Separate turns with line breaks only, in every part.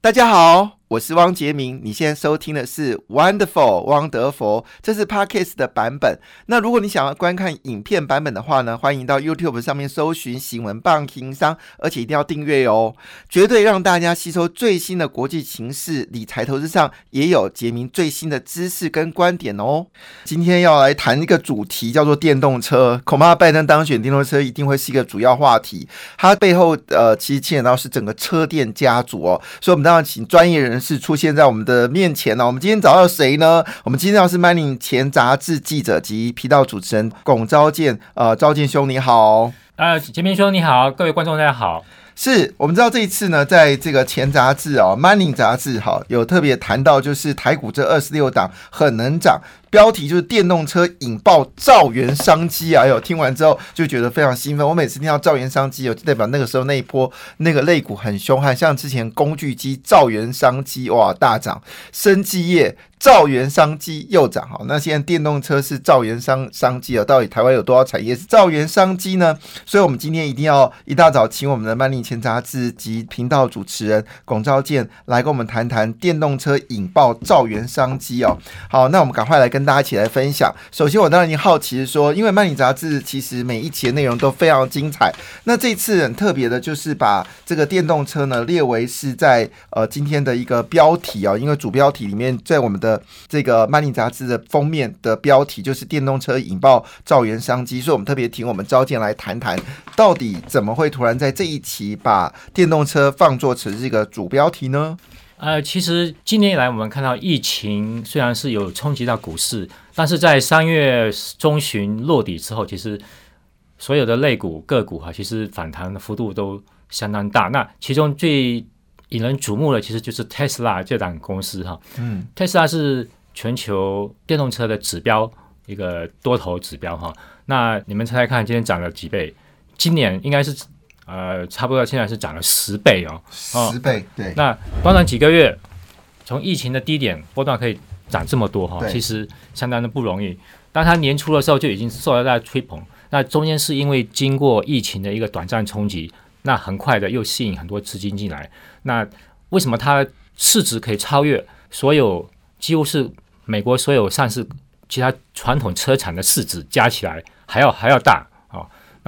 大家好。我是汪杰明，你现在收听的是 Wonderful 汪德佛，这是 Podcast 的版本。那如果你想要观看影片版本的话呢，欢迎到 YouTube 上面搜寻“新闻棒情商”，而且一定要订阅哦，绝对让大家吸收最新的国际形势、理财投资上也有杰明最新的知识跟观点哦。今天要来谈一个主题，叫做电动车，恐怕拜登当选，电动车一定会是一个主要话题。它背后呃，其实牵扯到是整个车电家族哦，所以我们当然请专业人。是出现在我们的面前呢。我们今天找到谁呢？我们今天要是 Money 前杂志记者及频道主持人龚昭健。呃，昭健兄你好。
呃，杰明兄你好，各位观众大家好。
是我们知道这一次呢，在这个前杂志哦，Money 杂志哈，有特别谈到就是台股这二十六档很能涨。标题就是电动车引爆造元商机啊！哎呦，听完之后就觉得非常兴奋。我每次听到造元商机，就代表那个时候那一波那个肋骨很凶悍，像之前工具机造元商机哇大涨，生技业造元商机又涨好。那现在电动车是造元商商机啊，到底台湾有多少产业是造元商机呢？所以，我们今天一定要一大早请我们的曼利前杂志及频道主持人龚昭健来跟我们谈谈电动车引爆造元商机哦。好，那我们赶快来跟。跟大家一起来分享。首先，我当然已经好奇说，因为《曼尼杂志》其实每一期的内容都非常精彩。那这次很特别的，就是把这个电动车呢列为是在呃今天的一个标题啊，因为主标题里面在我们的这个《曼尼杂志》的封面的标题就是“电动车引爆造元商机”，所以我们特别请我们召见来谈谈，到底怎么会突然在这一期把电动车放作成这个主标题呢？
呃，其实今年以来，我们看到疫情虽然是有冲击到股市，但是在三月中旬落底之后，其实所有的类股个股哈，其实反弹的幅度都相当大。那其中最引人瞩目的，其实就是 Tesla 这档公司哈。嗯，，Tesla 是全球电动车的指标，一个多头指标哈。那你们猜猜看，今天涨了几倍？今年应该是。呃，差不多现在是涨了十倍哦，
十倍，对。
那短短几个月，从疫情的低点波段可以涨这么多哈，其实相当的不容易。当它年初的时候就已经受到大家吹捧，那中间是因为经过疫情的一个短暂冲击，那很快的又吸引很多资金进来。那为什么它市值可以超越所有几乎是美国所有上市其他传统车厂的市值加起来还要还要大？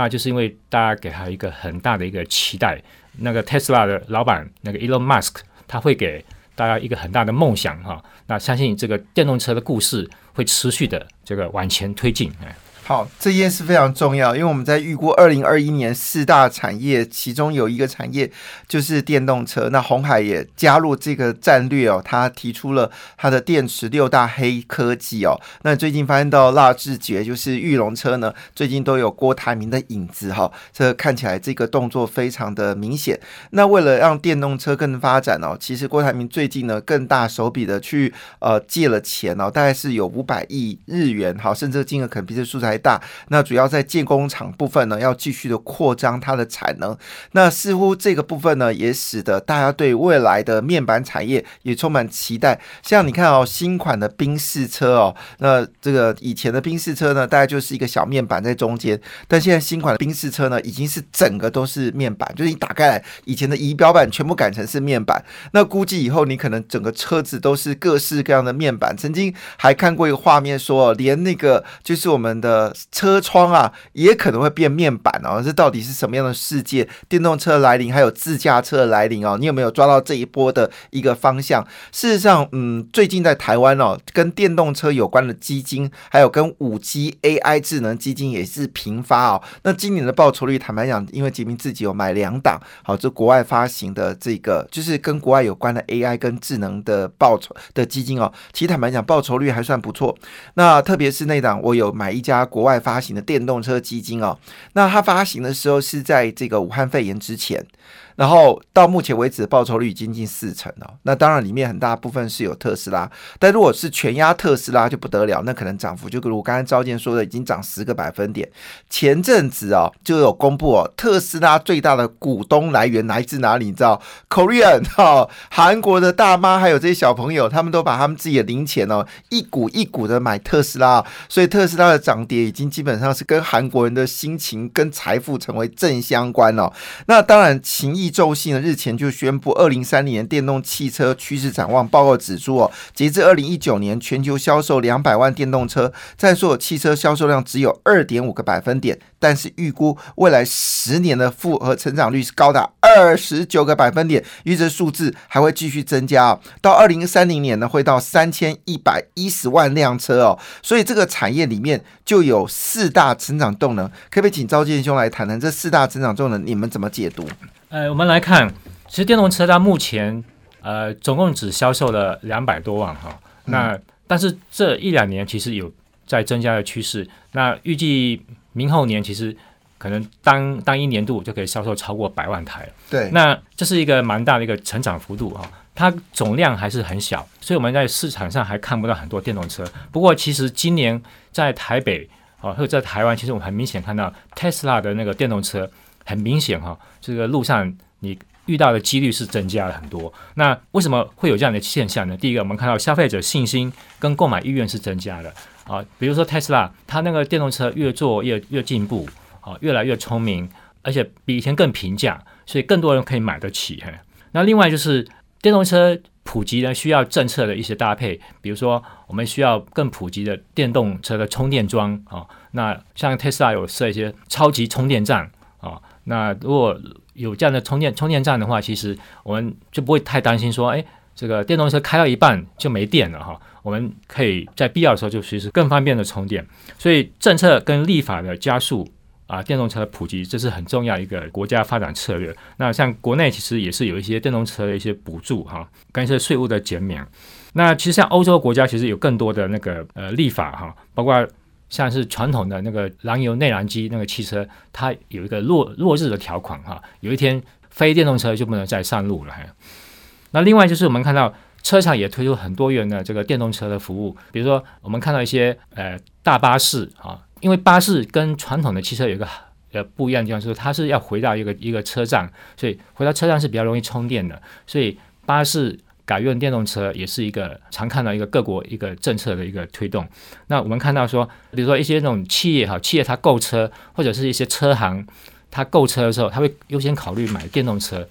那就是因为大家给他一个很大的一个期待，那个 Tesla 的老板那个 Elon Musk，他会给大家一个很大的梦想哈。那相信这个电动车的故事会持续的这个往前推进哎。
好，这件事非常重要，因为我们在预估二零二一年四大产业，其中有一个产业就是电动车。那红海也加入这个战略哦，他提出了他的电池六大黑科技哦。那最近发现到蜡智捷就是玉龙车呢，最近都有郭台铭的影子哈，这看起来这个动作非常的明显。那为了让电动车更发展哦，其实郭台铭最近呢更大手笔的去呃借了钱哦，大概是有五百亿日元，好，甚至金额可能比这数字还。大那主要在建工厂部分呢，要继续的扩张它的产能。那似乎这个部分呢，也使得大家对未来的面板产业也充满期待。像你看哦，新款的宾士车哦，那这个以前的宾士车呢，大概就是一个小面板在中间，但现在新款的宾士车呢，已经是整个都是面板，就是你打开来，以前的仪表板全部改成是面板。那估计以后你可能整个车子都是各式各样的面板。曾经还看过一个画面，说连那个就是我们的。车窗啊，也可能会变面板哦。这到底是什么样的世界？电动车来临，还有自驾车来临哦。你有没有抓到这一波的一个方向？事实上，嗯，最近在台湾哦，跟电动车有关的基金，还有跟五 G AI 智能基金也是频发哦。那今年的报酬率，坦白讲，因为杰明自己有买两档，好，这国外发行的这个，就是跟国外有关的 AI 跟智能的报酬的基金哦。其实坦白讲，报酬率还算不错。那特别是那档，我有买一家国。外发行的电动车基金哦，那它发行的时候是在这个武汉肺炎之前。然后到目前为止报酬率已经近四成了，那当然里面很大部分是有特斯拉，但如果是全压特斯拉就不得了，那可能涨幅就如我刚才召见说的，已经涨十个百分点。前阵子哦就有公布哦，特斯拉最大的股东来源来自哪里？你知道？Korean 哈，韩国的大妈还有这些小朋友，他们都把他们自己的零钱哦一股一股的买特斯拉，所以特斯拉的涨跌已经基本上是跟韩国人的心情跟财富成为正相关哦。那当然情谊。周系呢日前就宣布，二零三零年电动汽车趋势展望报告指出哦，截至二零一九年，全球销售两百万电动车，在所有汽车销售量只有二点五个百分点，但是预估未来十年的复合成长率是高达二十九个百分点，预测数字还会继续增加啊，到二零三零年呢会到三千一百一十万辆车哦，所以这个产业里面就有四大成长动能，可不可以请赵建兄来谈谈这四大成长动能，你们怎么解读？
呃，我们来看，其实电动车到目前，呃，总共只销售了两百多万哈。那但是这一两年其实有在增加的趋势。那预计明后年其实可能当当一年度就可以销售超过百万台。
对，
那这是一个蛮大的一个成长幅度哈。它总量还是很小，所以我们在市场上还看不到很多电动车。不过其实今年在台北啊，或者在台湾，其实我们很明显看到 Tesla 的那个电动车。很明显哈，这个路上你遇到的几率是增加了很多。那为什么会有这样的现象呢？第一个，我们看到消费者信心跟购买意愿是增加的啊。比如说特斯拉，它那个电动车越做越越进步啊，越来越聪明，而且比以前更平价，所以更多人可以买得起。那另外就是电动车普及呢，需要政策的一些搭配，比如说我们需要更普及的电动车的充电桩啊。那像特斯拉有设一些超级充电站。那如果有这样的充电充电站的话，其实我们就不会太担心说，哎，这个电动车开到一半就没电了哈。我们可以在必要的时候就随时更方便的充电。所以政策跟立法的加速啊，电动车的普及，这是很重要一个国家发展策略。那像国内其实也是有一些电动车的一些补助哈，跟一些税务的减免。那其实像欧洲国家其实有更多的那个呃立法哈，包括。像是传统的那个燃油内燃机那个汽车，它有一个落落日的条款哈，有一天非电动车就不能再上路了。那另外就是我们看到车厂也推出很多元的这个电动车的服务，比如说我们看到一些呃大巴士啊，因为巴士跟传统的汽车有一个呃不一样的地方，就是它是要回到一个一个车站，所以回到车站是比较容易充电的，所以巴士。改用电动车也是一个常看到一个各国一个政策的一个推动。那我们看到说，比如说一些那种企业哈，企业它购车或者是一些车行，它购车的时候，它会优先考虑买电动车，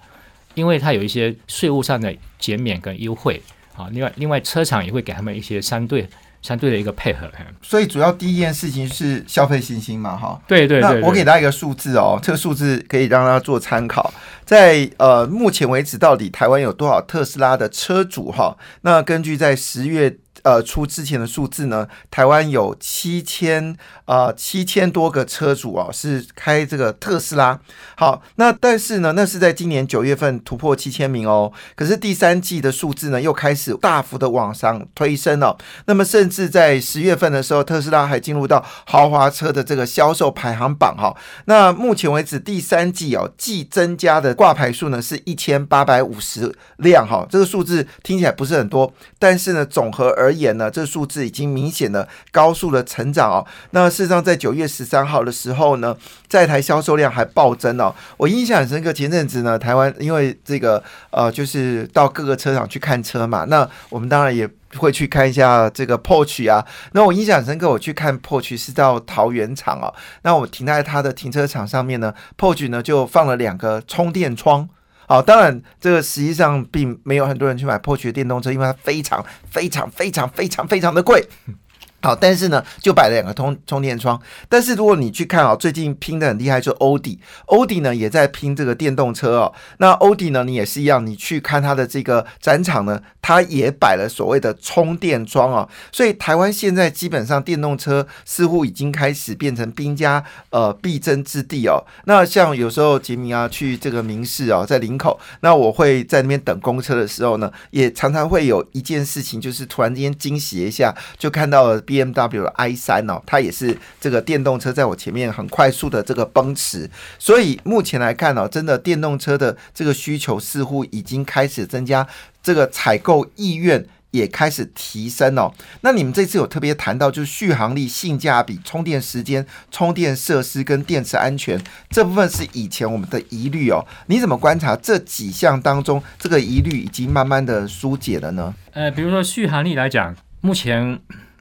因为它有一些税务上的减免跟优惠啊。另外，另外车厂也会给他们一些相对。相对的一个配合，
所以主要第一件事情是消费信心嘛，哈。
对对对。
那我给大家一个数字哦，这个数字可以让大家做参考。在呃目前为止，到底台湾有多少特斯拉的车主哈？那根据在十月。呃，出之前的数字呢，台湾有七千啊七千多个车主啊，是开这个特斯拉。好，那但是呢，那是在今年九月份突破七千名哦。可是第三季的数字呢，又开始大幅的往上推升了。那么甚至在十月份的时候，特斯拉还进入到豪华车的这个销售排行榜哈。那目前为止第三季哦，季增加的挂牌数呢是一千八百五十辆哈。这个数字听起来不是很多，但是呢，总和而而言呢，这数字已经明显的高速的成长哦。那事实上，在九月十三号的时候呢，在台销售量还暴增哦。我印象很深刻，前阵子呢，台湾因为这个呃，就是到各个车厂去看车嘛，那我们当然也会去看一下这个 porch 啊。那我印象很深刻，我去看 porch 是到桃园厂哦。那我停在它的停车场上面呢，POUCH 呢就放了两个充电窗。好，当然，这个实际上并没有很多人去买 pocket 电动车，因为它非常非常非常非常非常的贵。好，但是呢，就摆了两个充充电桩。但是如果你去看啊，最近拼的很厉害，就欧迪，欧迪呢也在拼这个电动车哦。那欧迪呢，你也是一样，你去看它的这个展场呢，它也摆了所谓的充电桩哦。所以台湾现在基本上电动车似乎已经开始变成兵家呃必争之地哦。那像有时候杰明啊去这个明市哦，在林口，那我会在那边等公车的时候呢，也常常会有一件事情，就是突然间惊喜一下，就看到了。B M W i 三哦，它也是这个电动车，在我前面很快速的这个奔驰，所以目前来看哦，真的电动车的这个需求似乎已经开始增加，这个采购意愿也开始提升哦。那你们这次有特别谈到，就是续航力、性价比、充电时间、充电设施跟电池安全这部分是以前我们的疑虑哦。你怎么观察这几项当中，这个疑虑已经慢慢的疏解了呢？
呃，比如说续航力来讲，目前。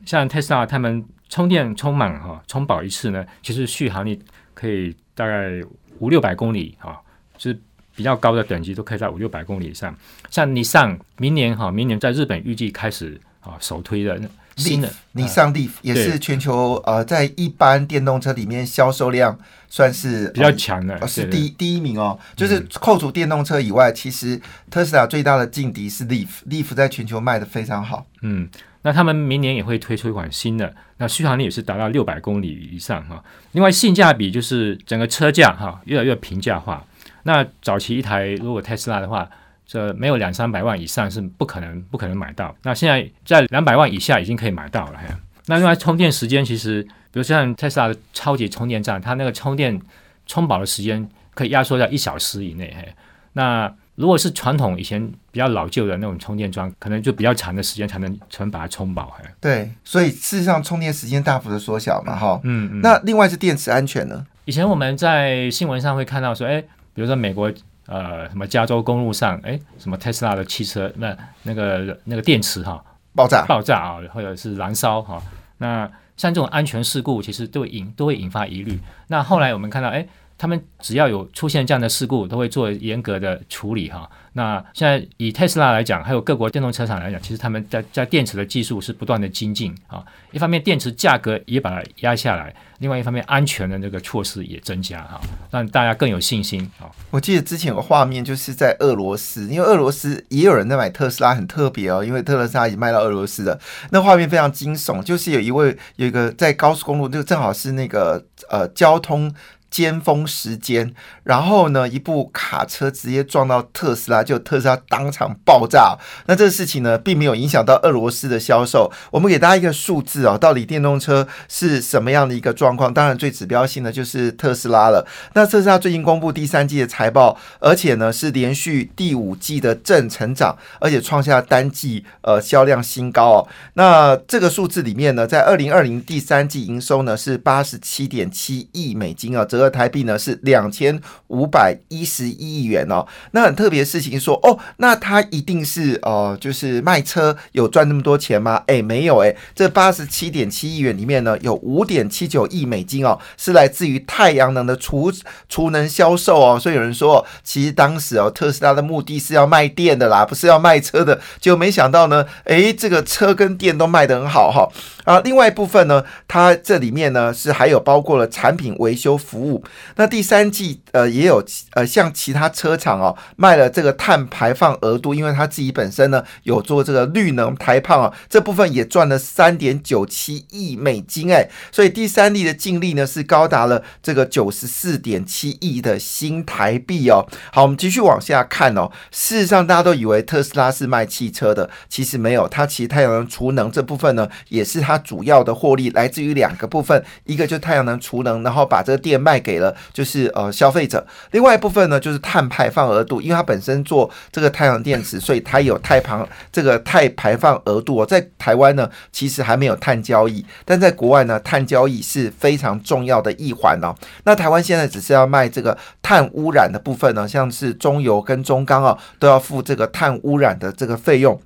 像特斯拉，他们充电充满哈，充饱一次呢，其实续航力可以大概五六百公里哈，就是比较高的等级都可以在五六百公里以上。像你上明年哈，明年在日本预计开始啊首推的新的
你上 Leaf 也是全球呃在一般电动车里面销售量算是
比较强的，
是第第一名哦。就是扣除电动车以外，其实特斯拉最大的劲敌是 Leaf，Leaf 在全球卖的非常好。
嗯，那他们明年也会推出一款新的，那续航力也是达到六百公里以上哈。另外性价比就是整个车价哈越来越平价化。那早期一台如果特斯拉的话。这没有两三百万以上是不可能不可能买到。那现在在两百万以下已经可以买到了。那另外充电时间其实，比如像特斯拉的超级充电站，它那个充电充饱的时间可以压缩在一小时以内。嘿，那如果是传统以前比较老旧的那种充电桩，可能就比较长的时间才能才能把它充饱。嘿，
对，所以事实上充电时间大幅的缩小嘛，哈。嗯嗯。那另外是电池安全呢？
以前我们在新闻上会看到说，哎，比如说美国。呃，什么加州公路上，哎，什么特斯拉的汽车，那那个那个电池哈
爆炸
爆炸啊，或者是燃烧哈，那像这种安全事故，其实都会引都会引发疑虑。那后来我们看到，哎，他们只要有出现这样的事故，都会做严格的处理哈。那现在以特斯拉来讲，还有各国电动车厂来讲，其实他们在在电池的技术是不断的精进啊。一方面电池价格也把它压下来，另外一方面安全的那个措施也增加哈，让大家更有信心啊。
我记得之前有个画面，就是在俄罗斯，因为俄罗斯也有人在买特斯拉，很特别哦，因为特斯拉已经卖到俄罗斯了。那画面非常惊悚，就是有一位有一个在高速公路，就正好是那个呃交通。尖峰时间，然后呢，一部卡车直接撞到特斯拉，就特斯拉当场爆炸。那这个事情呢，并没有影响到俄罗斯的销售。我们给大家一个数字啊，到底电动车是什么样的一个状况？当然，最指标性的就是特斯拉了。那特斯拉最近公布第三季的财报，而且呢是连续第五季的正成长，而且创下单季呃销量新高哦。那这个数字里面呢，在二零二零第三季营收呢是八十七点七亿美金啊，这。台币呢是两千五百一十一亿元哦，那很特别的事情说哦，那他一定是哦，就是卖车有赚那么多钱吗？哎，没有哎，这八十七点七亿元里面呢，有五点七九亿美金哦，是来自于太阳能的储储能销售哦，所以有人说，其实当时哦，特斯拉的目的是要卖电的啦，不是要卖车的，就没想到呢，哎，这个车跟电都卖得很好哈。啊，另外一部分呢，它这里面呢是还有包括了产品维修服务。那第三季呃也有呃像其他车厂哦卖了这个碳排放额度，因为它自己本身呢有做这个绿能排放啊，这部分也赚了三点九七亿美金哎，所以第三季的净利呢是高达了这个九十四点七亿的新台币哦。好，我们继续往下看哦。事实上，大家都以为特斯拉是卖汽车的，其实没有，它其实太阳能储能这部分呢也是它。主要的获利来自于两个部分，一个就是太阳能储能，然后把这个电卖给了就是呃消费者；另外一部分呢就是碳排放额度，因为它本身做这个太阳电池，所以它有碳排这个碳排放额度。哦在台湾呢，其实还没有碳交易，但在国外呢，碳交易是非常重要的一环哦。那台湾现在只是要卖这个碳污染的部分呢，像是中油跟中钢啊，都要付这个碳污染的这个费用。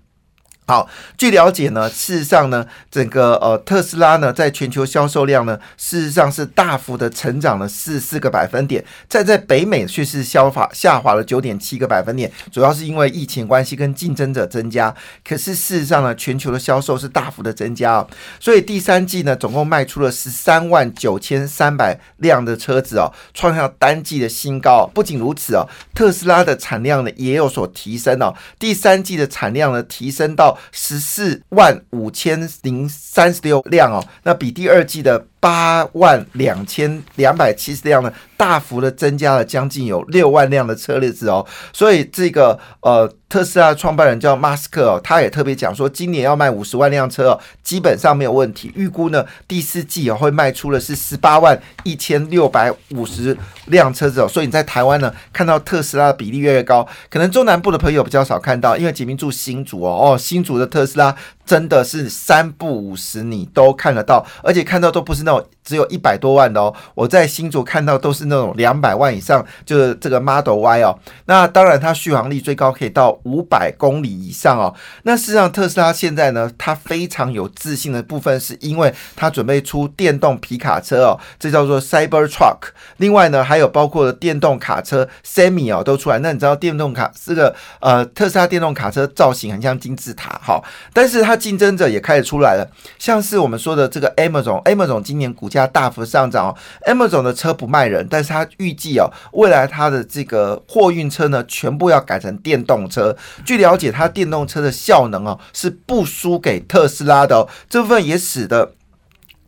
好，据了解呢，事实上呢，整个呃特斯拉呢，在全球销售量呢，事实上是大幅的成长了四四个百分点，在在北美却是消法下滑了九点七个百分点，主要是因为疫情关系跟竞争者增加。可是事实上呢，全球的销售是大幅的增加哦，所以第三季呢，总共卖出了十三万九千三百辆的车子哦，创下单季的新高。不仅如此哦，特斯拉的产量呢也有所提升哦，第三季的产量呢提升到。十四万五千零三十六辆哦，那比第二季的八万两千两百七十辆呢，大幅的增加了将近有六万辆的车子哦，所以这个呃。特斯拉创办人叫马斯克哦，他也特别讲说，今年要卖五十万辆车哦，基本上没有问题。预估呢，第四季哦会卖出的是十八万一千六百五十辆车子哦。所以你在台湾呢看到特斯拉的比例越来越高，可能中南部的朋友比较少看到，因为杰明住新竹哦，哦新竹的特斯拉真的是三不五十你都看得到，而且看到都不是那种只有一百多万的哦，我在新竹看到都是那种两百万以上，就是这个 Model Y 哦。那当然，它续航力最高可以到五百公里以上哦。那事实上，特斯拉现在呢，它非常有自信的部分，是因为它准备出电动皮卡车哦，这叫做 Cyber Truck。另外呢，还有包括电动卡车 Semi 哦都出来。那你知道电动卡这个呃特斯拉电动卡车造型很像金字塔哈，但是它竞争者也开始出来了，像是我们说的这个 Amazon，Amazon 今年股价大幅上涨哦，Amazon 的车不卖人，但是他预计哦，未来他的这个货运车呢，全部要改成电动车。据了解，他电动车的效能哦，是不输给特斯拉的哦，这部分也使得。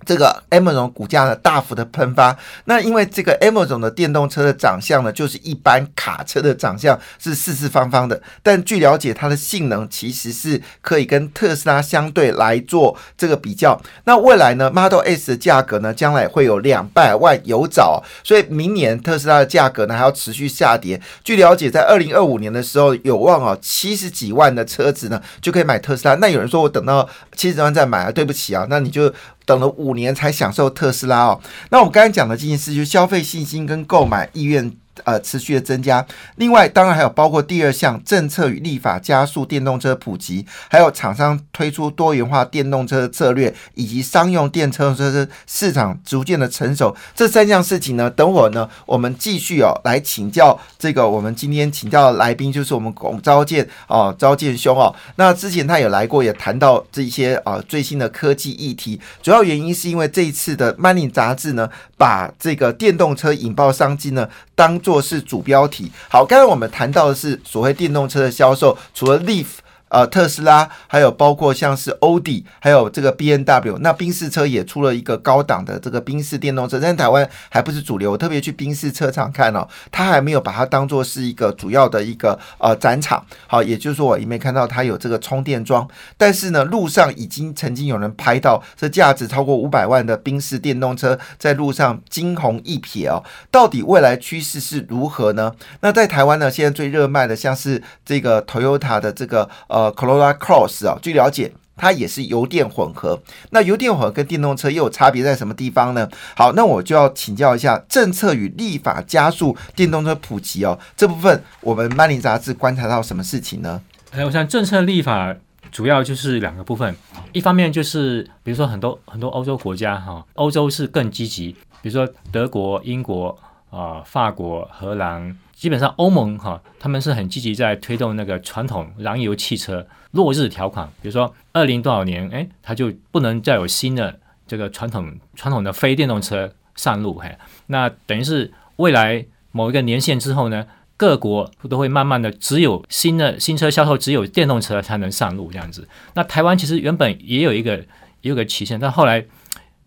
这个 Amazon 股价呢大幅的喷发，那因为这个 Amazon 的电动车的长相呢，就是一般卡车的长相是四四方方的，但据了解它的性能其实是可以跟特斯拉相对来做这个比较。那未来呢，Model S 的价格呢，将来会有两百万有找，所以明年特斯拉的价格呢还要持续下跌。据了解，在二零二五年的时候，有望啊七十几万的车子呢就可以买特斯拉。那有人说我等到七十万再买啊，对不起啊，那你就。等了五年才享受特斯拉哦，那我们刚才讲的这件事，就是消费信心跟购买意愿。呃，持续的增加。另外，当然还有包括第二项政策与立法加速电动车普及，还有厂商推出多元化电动车策略，以及商用电车车市场逐渐的成熟。这三项事情呢，等会呢，我们继续哦来请教这个我们今天请教的来宾，就是我们龚昭建哦，昭建兄哦。那之前他有来过，也谈到这些啊最新的科技议题。主要原因是因为这一次的《Money》杂志呢，把这个电动车引爆商机呢当。做是主标题。好，刚才我们谈到的是所谓电动车的销售，除了 Leaf。呃，特斯拉还有包括像是欧迪，还有这个 B N W，那宾士车也出了一个高档的这个宾士电动车，但台湾还不是主流。我特别去宾士车厂看哦，它还没有把它当做是一个主要的一个呃展场。好，也就是说我也没看到它有这个充电桩，但是呢，路上已经曾经有人拍到这价值超过五百万的宾士电动车在路上惊鸿一瞥哦。到底未来趋势是如何呢？那在台湾呢，现在最热卖的像是这个 Toyota 的这个呃。Corolla Cross 啊，据了解，它也是油电混合。那油电混合跟电动车又有差别在什么地方呢？好，那我就要请教一下政策与立法加速电动车普及哦。这部分我们《曼林》杂志观察到什么事情呢？
哎，我想政策立法主要就是两个部分，一方面就是比如说很多很多欧洲国家哈，欧洲是更积极，比如说德国、英国啊、法国、荷兰。基本上欧盟哈，他们是很积极在推动那个传统燃油汽车落日条款，比如说二零多少年，哎，它就不能再有新的这个传统传统的非电动车上路，嘿，那等于是未来某一个年限之后呢，各国都会慢慢的只有新的新车销售只有电动车才能上路这样子。那台湾其实原本也有一个也有个期限，但后来。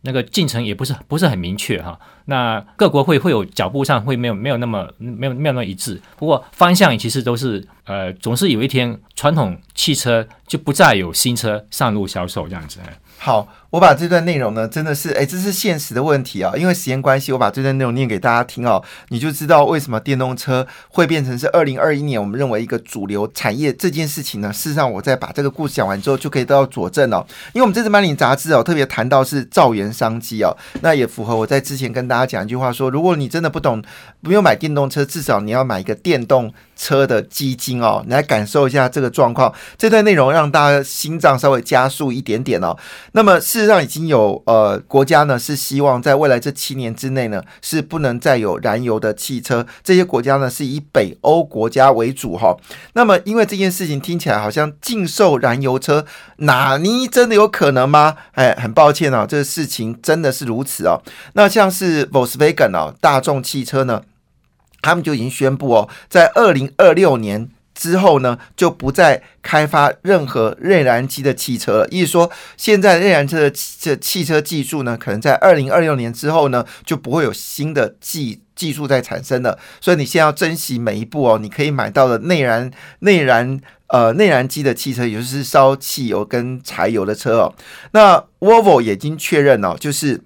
那个进程也不是不是很明确哈，那各国会会有脚步上会没有没有那么没有没有那么一致，不过方向其实都是呃，总是有一天传统汽车就不再有新车上路销售这样子。
好。我把这段内容呢，真的是，哎，这是现实的问题啊！因为时间关系，我把这段内容念给大家听哦，你就知道为什么电动车会变成是二零二一年我们认为一个主流产业这件事情呢？事实上，我在把这个故事讲完之后，就可以得到佐证哦。因为我们这次《曼林》杂志哦，特别谈到是造园商机哦，那也符合我在之前跟大家讲一句话说：如果你真的不懂，不用买电动车，至少你要买一个电动车的基金哦，你来感受一下这个状况。这段内容让大家心脏稍微加速一点点哦。那么事实上已经有呃国家呢是希望在未来这七年之内呢是不能再有燃油的汽车，这些国家呢是以北欧国家为主哈。那么因为这件事情听起来好像禁售燃油车，哪尼真的有可能吗？哎，很抱歉啊，这个事情真的是如此哦。那像是 Volkswagen 哦，大众汽车呢，他们就已经宣布哦，在二零二六年。之后呢，就不再开发任何内燃机的汽车了。意思说，现在内燃车的这汽车技术呢，可能在二零二六年之后呢，就不会有新的技技术在产生了。所以你现在要珍惜每一步哦，你可以买到的内燃内燃呃内燃机的汽车，也就是烧汽油跟柴油的车哦。那 Volvo 已经确认了，就是。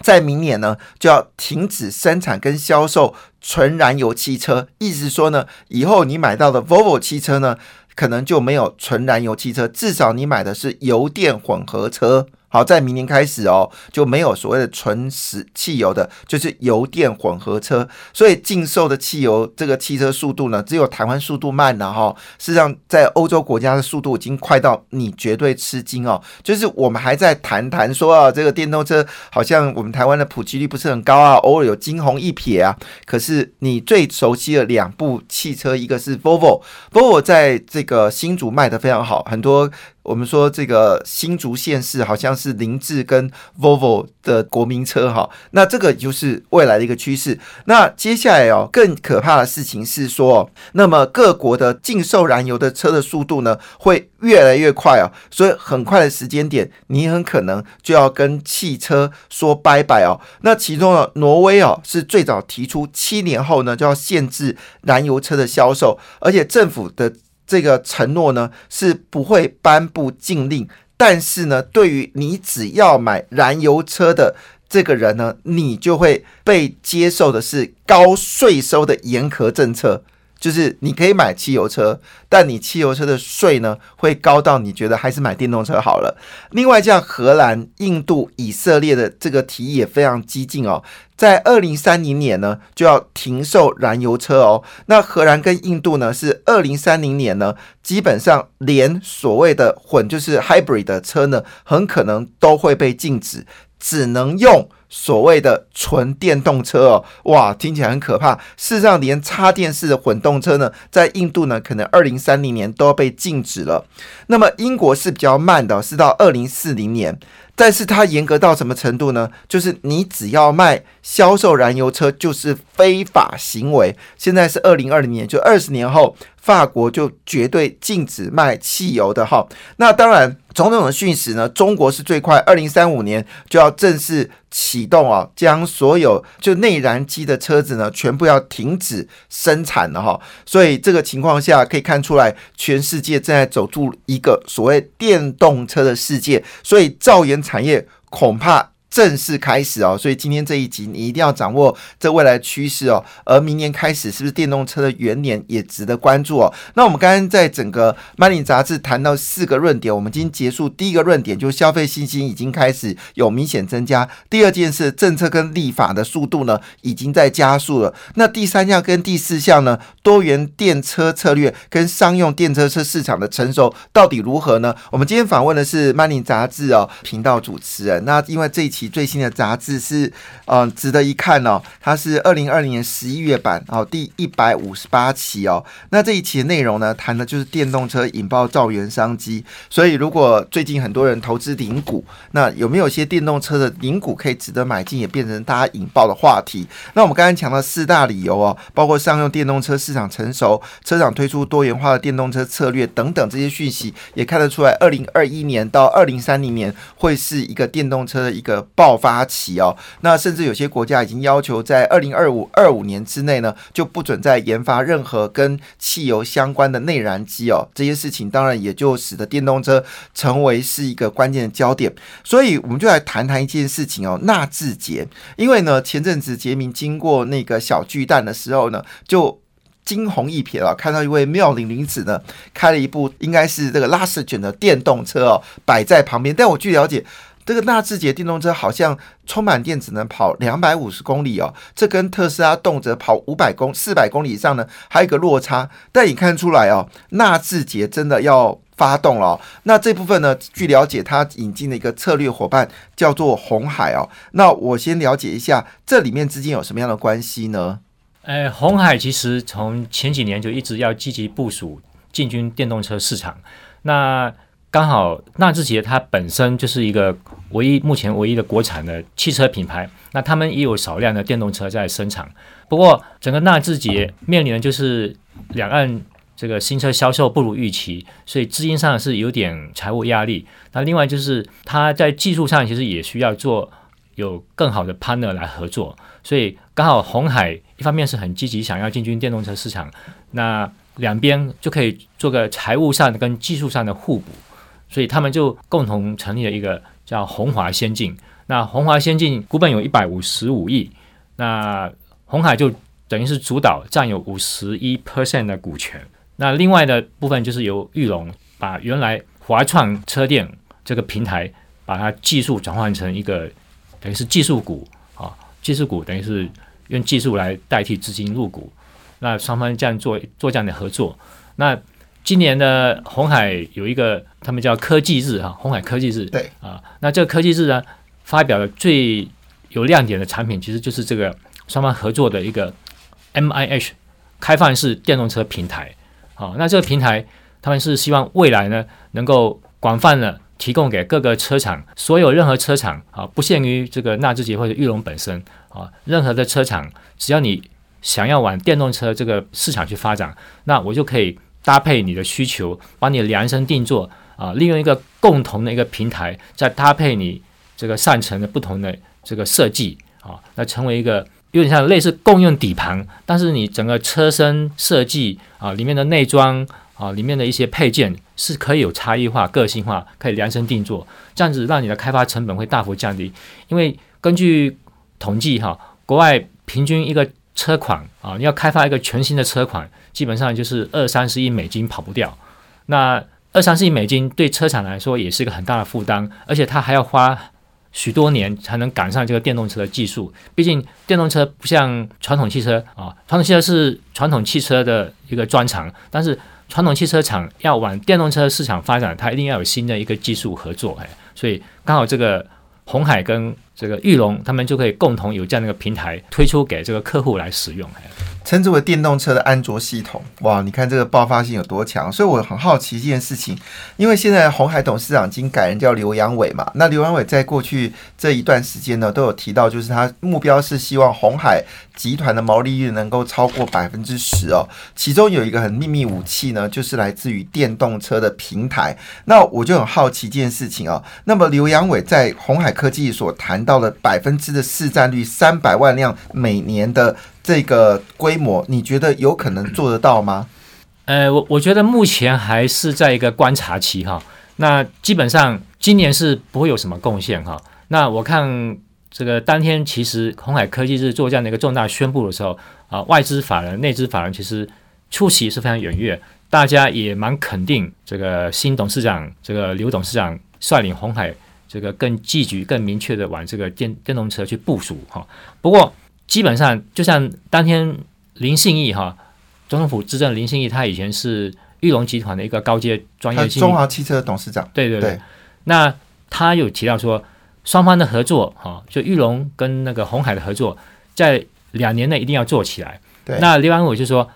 在明年呢，就要停止生产跟销售纯燃油汽车。意思说呢，以后你买到的 Volvo 汽车呢，可能就没有纯燃油汽车，至少你买的是油电混合车。好，在明年开始哦，就没有所谓的纯石汽油的，就是油电混合车。所以禁售的汽油这个汽车速度呢，只有台湾速度慢了哈。事实上，在欧洲国家的速度已经快到你绝对吃惊哦。就是我们还在谈谈说啊，这个电动车好像我们台湾的普及率不是很高啊，偶尔有惊鸿一瞥啊。可是你最熟悉的两部汽车，一个是 Volvo，Volvo 在这个新竹卖的非常好，很多。我们说这个新竹县市好像是凌志跟 Volvo 的国民车哈，那这个就是未来的一个趋势。那接下来哦，更可怕的事情是说，那么各国的禁售燃油的车的速度呢，会越来越快哦，所以很快的时间点，你很可能就要跟汽车说拜拜哦。那其中呢，挪威哦是最早提出七年后呢就要限制燃油车的销售，而且政府的。这个承诺呢是不会颁布禁令，但是呢，对于你只要买燃油车的这个人呢，你就会被接受的是高税收的严苛政策。就是你可以买汽油车，但你汽油车的税呢会高到你觉得还是买电动车好了。另外，像荷兰、印度、以色列的这个提议也非常激进哦，在二零三零年呢就要停售燃油车哦。那荷兰跟印度呢是二零三零年呢，基本上连所谓的混就是 hybrid 的车呢，很可能都会被禁止，只能用。所谓的纯电动车哦，哇，听起来很可怕。事实上，连插电式的混动车呢，在印度呢，可能二零三零年都要被禁止了。那么英国是比较慢的，是到二零四零年。但是它严格到什么程度呢？就是你只要卖销售燃油车，就是非法行为。现在是二零二零年，就二十年后，法国就绝对禁止卖汽油的哈。那当然，种种的讯息呢，中国是最快，二零三五年就要正式启动啊，将所有就内燃机的车子呢，全部要停止生产了哈。所以这个情况下可以看出来，全世界正在走入一个所谓电动车的世界。所以造盐。产业恐怕。正式开始哦，所以今天这一集你一定要掌握这未来趋势哦。而明年开始是不是电动车的元年也值得关注哦？那我们刚刚在整个 Money 杂志谈到四个论点，我们今天结束第一个论点，就是消费信心已经开始有明显增加。第二件事，政策跟立法的速度呢已经在加速了。那第三项跟第四项呢，多元电车策略跟商用电车车市场的成熟到底如何呢？我们今天访问的是 Money 杂志哦频道主持人。那因为这一期。最新的杂志是，嗯，值得一看哦。它是二零二零年十一月版哦，第一百五十八期哦。那这一期的内容呢，谈的就是电动车引爆造元商机。所以，如果最近很多人投资零股，那有没有些电动车的零股可以值得买进，也变成大家引爆的话题？那我们刚才讲到四大理由哦，包括商用电动车市场成熟，车厂推出多元化的电动车策略等等这些讯息，也看得出来，二零二一年到二零三零年会是一个电动车的一个。爆发期哦，那甚至有些国家已经要求在二零二五二五年之内呢，就不准再研发任何跟汽油相关的内燃机哦。这些事情当然也就使得电动车成为是一个关键的焦点。所以我们就来谈谈一件事情哦，纳智捷。因为呢，前阵子杰明经过那个小巨蛋的时候呢，就惊鸿一瞥啊，看到一位妙龄女子呢，开了一部应该是这个拉丝卷的电动车哦，摆在旁边。但我据了解。这个纳智捷电动车好像充满电只能跑两百五十公里哦，这跟特斯拉动辄跑五百公四百公里以上呢，还有一个落差。但你看出来哦，纳智捷真的要发动了。那这部分呢，据了解，它引进的一个策略伙伴叫做红海哦。那我先了解一下，这里面之间有什么样的关系呢？
呃，红海其实从前几年就一直要积极部署进军电动车市场。那刚好纳智捷它本身就是一个唯一目前唯一的国产的汽车品牌，那他们也有少量的电动车在生产。不过整个纳智捷面临的就是两岸这个新车销售不如预期，所以资金上是有点财务压力。那另外就是它在技术上其实也需要做有更好的 partner 来合作，所以刚好红海一方面是很积极想要进军电动车市场，那两边就可以做个财务上跟技术上的互补。所以他们就共同成立了一个叫红华先进。那红华先进股本有一百五十五亿，那红海就等于是主导占有五十一 percent 的股权。那另外的部分就是由玉龙把原来华创车店这个平台把它技术转换成一个等于是技术股啊，技术股等于是用技术来代替资金入股。那双方这样做做这样的合作。那今年的红海有一个他们叫科技日哈，红海科技日
对
啊，那这个科技日呢，发表的最有亮点的产品，其实就是这个双方合作的一个 M I H 开放式电动车平台。好，那这个平台他们是希望未来呢，能够广泛的提供给各个车厂，所有任何车厂啊，不限于这个纳智捷或者玉龙本身啊，任何的车厂，只要你想要往电动车这个市场去发展，那我就可以搭配你的需求，帮你量身定做啊，利用一个共同的一个平台，再搭配你这个上层的不同的这个设计啊，那成为一个有点像类似共用底盘，但是你整个车身设计啊，里面的内装啊，里面的一些配件是可以有差异化、个性化，可以量身定做，这样子让你的开发成本会大幅降低。因为根据统计哈，国外平均一个车款啊，你要开发一个全新的车款，基本上就是二三十亿美金跑不掉。那二三十亿美金对车厂来说也是一个很大的负担，而且它还要花许多年才能赶上这个电动车的技术。毕竟电动车不像传统汽车啊，传统汽车是传统汽车的一个专长，但是传统汽车厂要往电动车市场发展，它一定要有新的一个技术合作。哎，所以刚好这个红海跟这个玉龙，他们就可以共同有这样的一个平台推出给这个客户来使用。
称之为电动车的安卓系统，哇！你看这个爆发性有多强，所以我很好奇这件事情。因为现在红海董事长已经改人叫刘阳伟嘛，那刘阳伟在过去这一段时间呢，都有提到，就是他目标是希望红海集团的毛利率能够超过百分之十哦。其中有一个很秘密武器呢，就是来自于电动车的平台。那我就很好奇这件事情哦。那么刘阳伟在红海科技所谈到的百分之的市占率三百万辆每年的。这个规模，你觉得有可能做得到吗？
呃，我我觉得目前还是在一个观察期哈。那基本上今年是不会有什么贡献哈。那我看这个当天其实红海科技是做这样的一个重大宣布的时候啊，外资法人、内资法人其实出席是非常踊跃，大家也蛮肯定这个新董事长这个刘董事长率领红海这个更积极、更明确的往这个电电动车去部署哈。不过。基本上就像当天林信义哈，总统府执政林信义，他以前是玉龙集团的一个高阶专业，
中华汽车董事长。
对对对。那他有提到说，双方的合作哈，就玉龙跟那个红海的合作，在两年内一定要做起来。
对。
那刘安伟就说，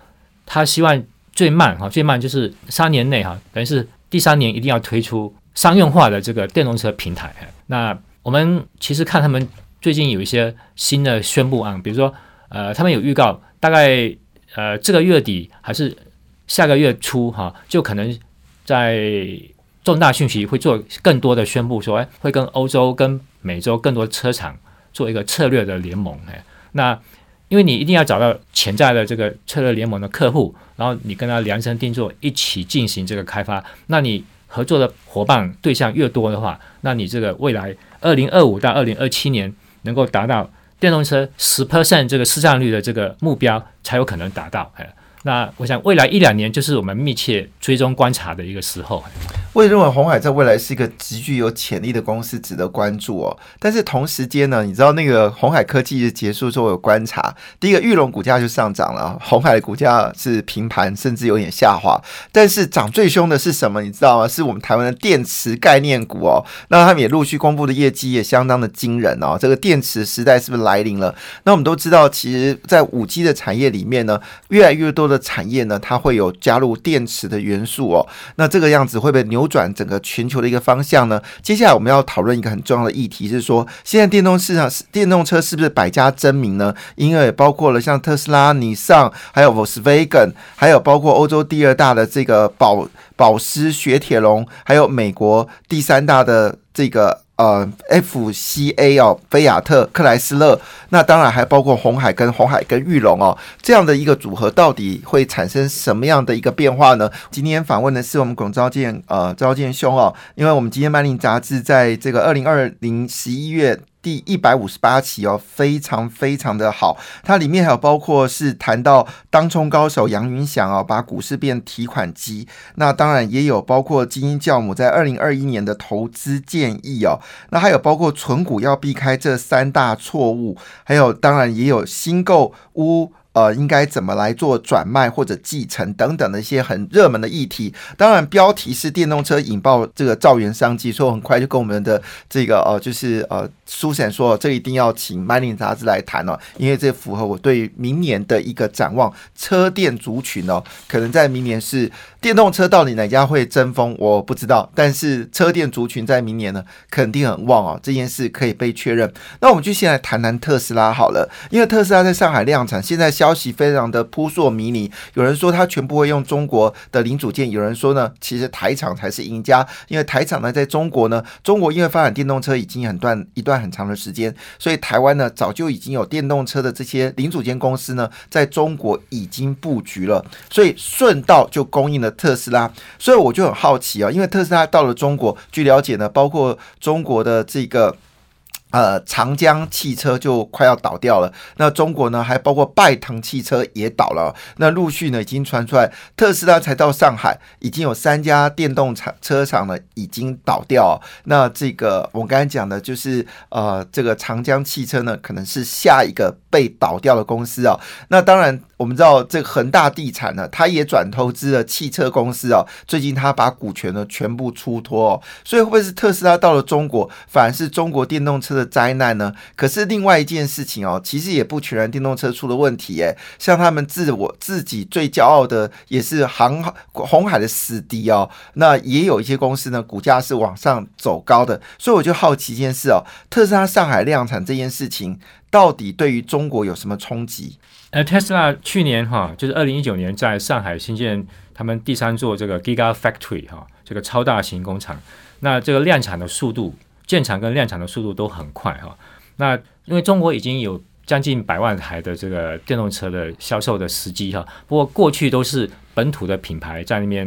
他希望最慢哈，最慢就是三年内哈，等于是第三年一定要推出商用化的这个电动车平台。那我们其实看他们。最近有一些新的宣布案，比如说，呃，他们有预告，大概呃这个月底还是下个月初哈，就可能在重大讯息会做更多的宣布，说哎会跟欧洲、跟美洲更多车厂做一个策略的联盟哎，那因为你一定要找到潜在的这个策略联盟的客户，然后你跟他量身定做，一起进行这个开发，那你合作的伙伴对象越多的话，那你这个未来二零二五到二零二七年。能够达到电动车十 percent 这个市占率的这个目标，才有可能达到。那我想未来一两年就是我们密切追踪观察的一个时候。
我也认为红海在未来是一个极具有潜力的公司，值得关注哦。但是同时间呢，你知道那个红海科技结束之后有观察，第一个玉龙股价就上涨了，红海的股价是平盘，甚至有点下滑。但是涨最凶的是什么？你知道吗？是我们台湾的电池概念股哦。那他们也陆续公布的业绩也相当的惊人哦。这个电池时代是不是来临了？那我们都知道，其实，在五 G 的产业里面呢，越来越多的产业呢，它会有加入电池的元素哦。那这个样子会被扭。转整个全球的一个方向呢？接下来我们要讨论一个很重要的议题，是说现在电动市场电动车是不是百家争鸣呢？因为包括了像特斯拉、尼桑，还有 Volkswagen，还有包括欧洲第二大的这个保保时、雪铁龙，还有美国第三大的这个。呃，FCA 哦，菲亚特、克莱斯勒，那当然还包括红海跟红海跟玉龙哦，这样的一个组合到底会产生什么样的一个变化呢？今天访问的是我们龚昭健，呃，昭建兄哦，因为我们今天《曼宁杂志》在这个二零二零十一月第一百五十八期哦，非常非常的好。它里面还有包括是谈到当冲高手杨云祥哦，把股市变提款机。那当然也有包括基金教母在二零二一年的投资建议哦。那还有包括存股要避开这三大错误，还有当然也有新购屋。呃，应该怎么来做转卖或者继承等等的一些很热门的议题。当然，标题是电动车引爆这个造园商机，所以很快就跟我们的这个呃，就是呃，苏显说，这一定要请《m a n i n g 杂志来谈哦，因为这符合我对明年的一个展望。车电族群哦，可能在明年是电动车到底哪家会争锋，我不知道。但是车电族群在明年呢，肯定很旺哦，这件事可以被确认。那我们就先来谈谈特斯拉好了，因为特斯拉在上海量产，现在消息非常的扑朔迷离，有人说它全部会用中国的零组件，有人说呢，其实台厂才是赢家，因为台厂呢在中国呢，中国因为发展电动车已经很段一段很长的时间，所以台湾呢早就已经有电动车的这些零组件公司呢在中国已经布局了，所以顺道就供应了特斯拉，所以我就很好奇啊，因为特斯拉到了中国，据了解呢，包括中国的这个。呃，长江汽车就快要倒掉了。那中国呢，还包括拜腾汽车也倒了。那陆续呢，已经传出来，特斯拉才到上海，已经有三家电动厂车厂呢已经倒掉。那这个我刚才讲的，就是呃，这个长江汽车呢，可能是下一个被倒掉的公司啊。那当然。我们知道这个恒大地产呢，它也转投资了汽车公司哦。最近他把股权呢全部出脱哦，所以会不会是特斯拉到了中国，反而是中国电动车的灾难呢？可是另外一件事情哦，其实也不全然电动车出了问题诶，像他们自我自己最骄傲的也是航红海的死敌哦，那也有一些公司呢股价是往上走高的，所以我就好奇一件事哦，特斯拉上海量产这件事情到底对于中国有什么冲击？
呃，特斯拉去年哈，就是二零一九年在上海新建他们第三座这个 Giga Factory 哈，这个超大型工厂。那这个量产的速度，建厂跟量产的速度都很快哈。那因为中国已经有将近百万台的这个电动车的销售的时机哈，不过过去都是本土的品牌在那边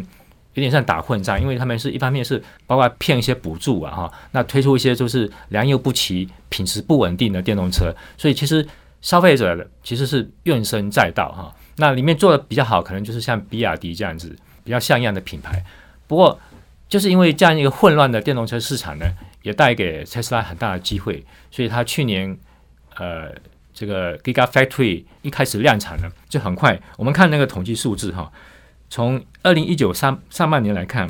有点像打混战，因为他们是一方面是包括骗一些补助啊哈，那推出一些就是良莠不齐、品质不稳定的电动车，所以其实。消费者的其实是怨声载道哈，那里面做的比较好，可能就是像比亚迪这样子比较像样的品牌。不过，就是因为这样一个混乱的电动车市场呢，也带给特斯拉很大的机会，所以它去年呃这个 Giga Factory 一开始量产呢，就很快。我们看那个统计数字哈，从二零一九上上半年来看，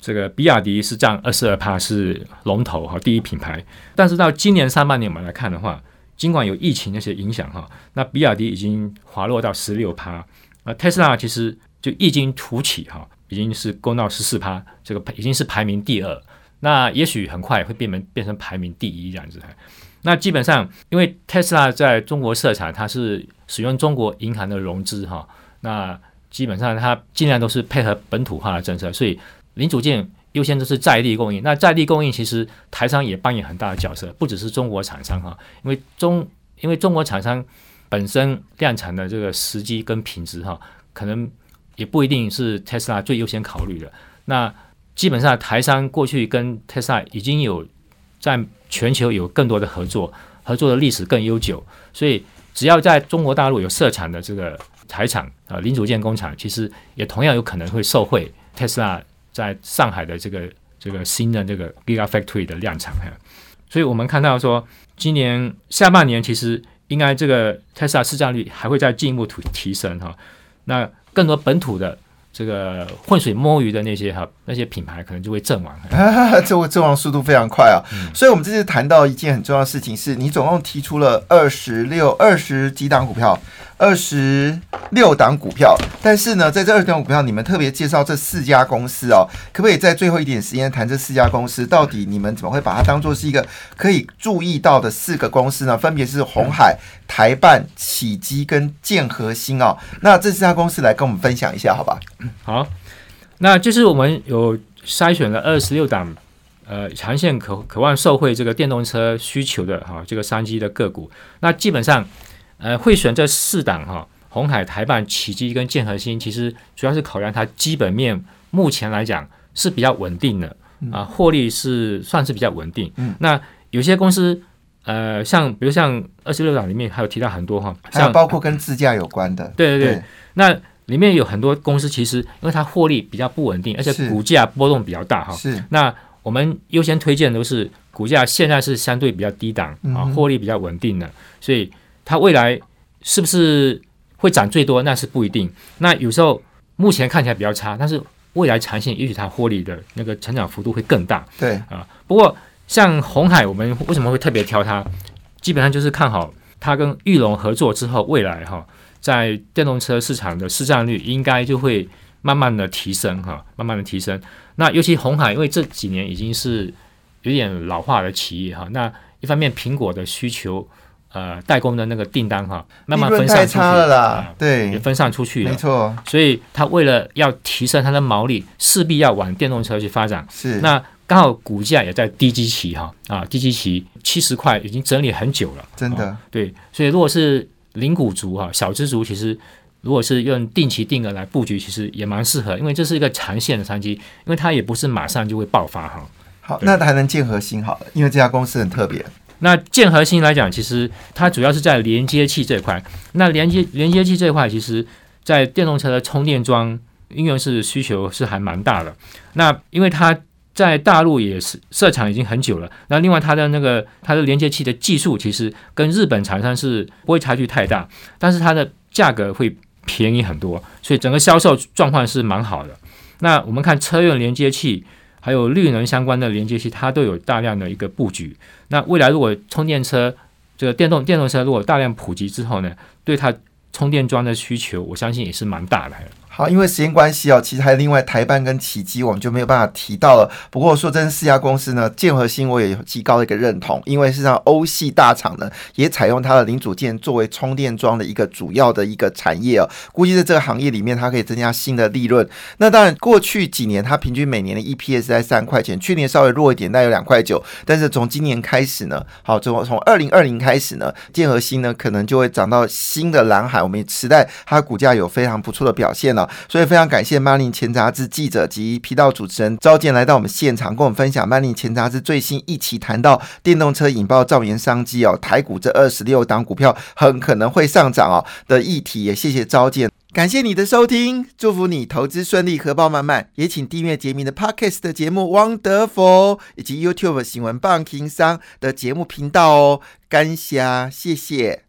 这个比亚迪是占二十二趴是龙头哈第一品牌，但是到今年上半年我们来看的话。尽管有疫情那些影响哈，那比亚迪已经滑落到十六趴，那特斯拉其实就异军突起哈，已经是攻到十四趴，这个已经是排名第二。那也许很快会变成变成排名第一这样子。那基本上，因为特斯拉在中国设厂，它是使用中国银行的融资哈，那基本上它尽量都是配合本土化的政策，所以零组件。优先都是在地供应，那在地供应其实台商也扮演很大的角色，不只是中国厂商哈，因为中因为中国厂商本身量产的这个时机跟品质哈，可能也不一定是特斯拉最优先考虑的。那基本上台商过去跟特斯拉已经有在全球有更多的合作，合作的历史更悠久，所以只要在中国大陆有设厂的这个台厂啊零组件工厂，其实也同样有可能会受惠特斯拉。在上海的这个这个新的这个 Giga Factory 的量产，所以我们看到说，今年下半年其实应该这个特斯拉市占率还会再进一步提提升哈，那更多本土的。这个浑水摸鱼的那些哈，那些品牌可能就会阵亡，
这阵亡速度非常快啊！所以，我们这次谈到一件很重要的事情，是你总共提出了二十六、二十几档股票，二十六档股票。但是呢，在这二十档股票，你们特别介绍这四家公司哦，可不可以在最后一点时间谈这四家公司？到底你们怎么会把它当做是一个可以注意到的四个公司呢？分别是红海、台办、启基跟建和兴哦。那这四家公司来跟我们分享一下，好吧？
好，那就是我们有筛选了二十六档，呃，长线可渴望受惠这个电动车需求的哈，这个商机的个股。那基本上，呃，会选这四档哈，红海、台办、启基跟建和新，其实主要是考量它基本面目前来讲是比较稳定的啊，获利是算是比较稳定。嗯，那有些公司呃，像比如像二十六档里面还有提到很多哈，
还有
像
包括跟自驾有关的，
对对对，那里面有很多公司其实因为它获利比较不稳定，而且股价波动比较大哈。
是
那我们优先推荐的都是股价现在是相对比较低档啊，获利比较稳定的，所以它未来是不是会涨最多那是不一定。那有时候目前看起来比较差，但是未来长线也许它获利的那个成长幅度会更大
对，
啊。不过像红海，我们为什么会特别挑它？基本上就是看好它跟玉龙合作之后，未来哈在电动车市场的市占率应该就会慢慢的提升哈，慢慢的提升。那尤其红海，因为这几年已经是有点老化的企业哈，那一方面苹果的需求，呃，代工的那个订单哈，慢慢分散出去
了啦
啊，也，分散出去了。
没。错，
所以它为了要提升它的毛利，势必要往电动车去发展。
是。
那刚好股价也在低基期哈啊，低基期七十块已经整理很久了，
真的。
哦对，所以如果是零股族哈，小资族其实如果是用定期定额来布局，其实也蛮适合，因为这是一个长线的商机，因为它也不是马上就会爆发哈。
好，
对。
那还能建核心好了，因为这家公司很特别，
那建核心来讲，其实它主要是在连接器这一块。那连接连接器这一块，其实在电动车的充电桩应用是需求是还蛮大的。那因为它在大陆也是设厂已经很久了，那另外它的那个它的连接器的技术其实跟日本厂商是不会差距太大，但是它的价格会便宜很多，所以整个销售状况是蛮好的。那我们看车用连接器。还有绿能相关的连接器，它都有大量的一个布局。那未来如果充电车这个电动电动车如果大量普及之后呢，对它充电桩的需求，我相信也是蛮大的。
好，因为时间关系哦，其实还有另外台办跟奇迹，我们就没有办法提到了。不过说真，四家公司呢，建和新我也有极高的一个认同，因为事实上欧系大厂呢也采用它的零组件作为充电桩的一个主要的一个产业哦。估计在这个行业里面，它可以增加新的利润。那当然，过去几年它平均每年的 EPS 在三块钱，去年稍微弱一点，大概有两块九。但是从今年开始呢，好，从从二零二零开始呢，建和新呢可能就会涨到新的蓝海。我们也期待它股价有非常不错的表现了、所以非常感谢《曼林前杂志》记者及频道主持人召见来到我们现场，跟我们分享《曼林前杂志》最新一期谈到电动车引爆造研商机哦，台股这二十六档股票很可能会上涨哦的议题，也谢谢召见。感谢你的收听，祝福你投资顺利，荷包满满。也请订阅杰明的 Podcast 的节目《Wonderful》，以及 YouTube 新闻棒情商的节目频道哦。感谢，谢谢。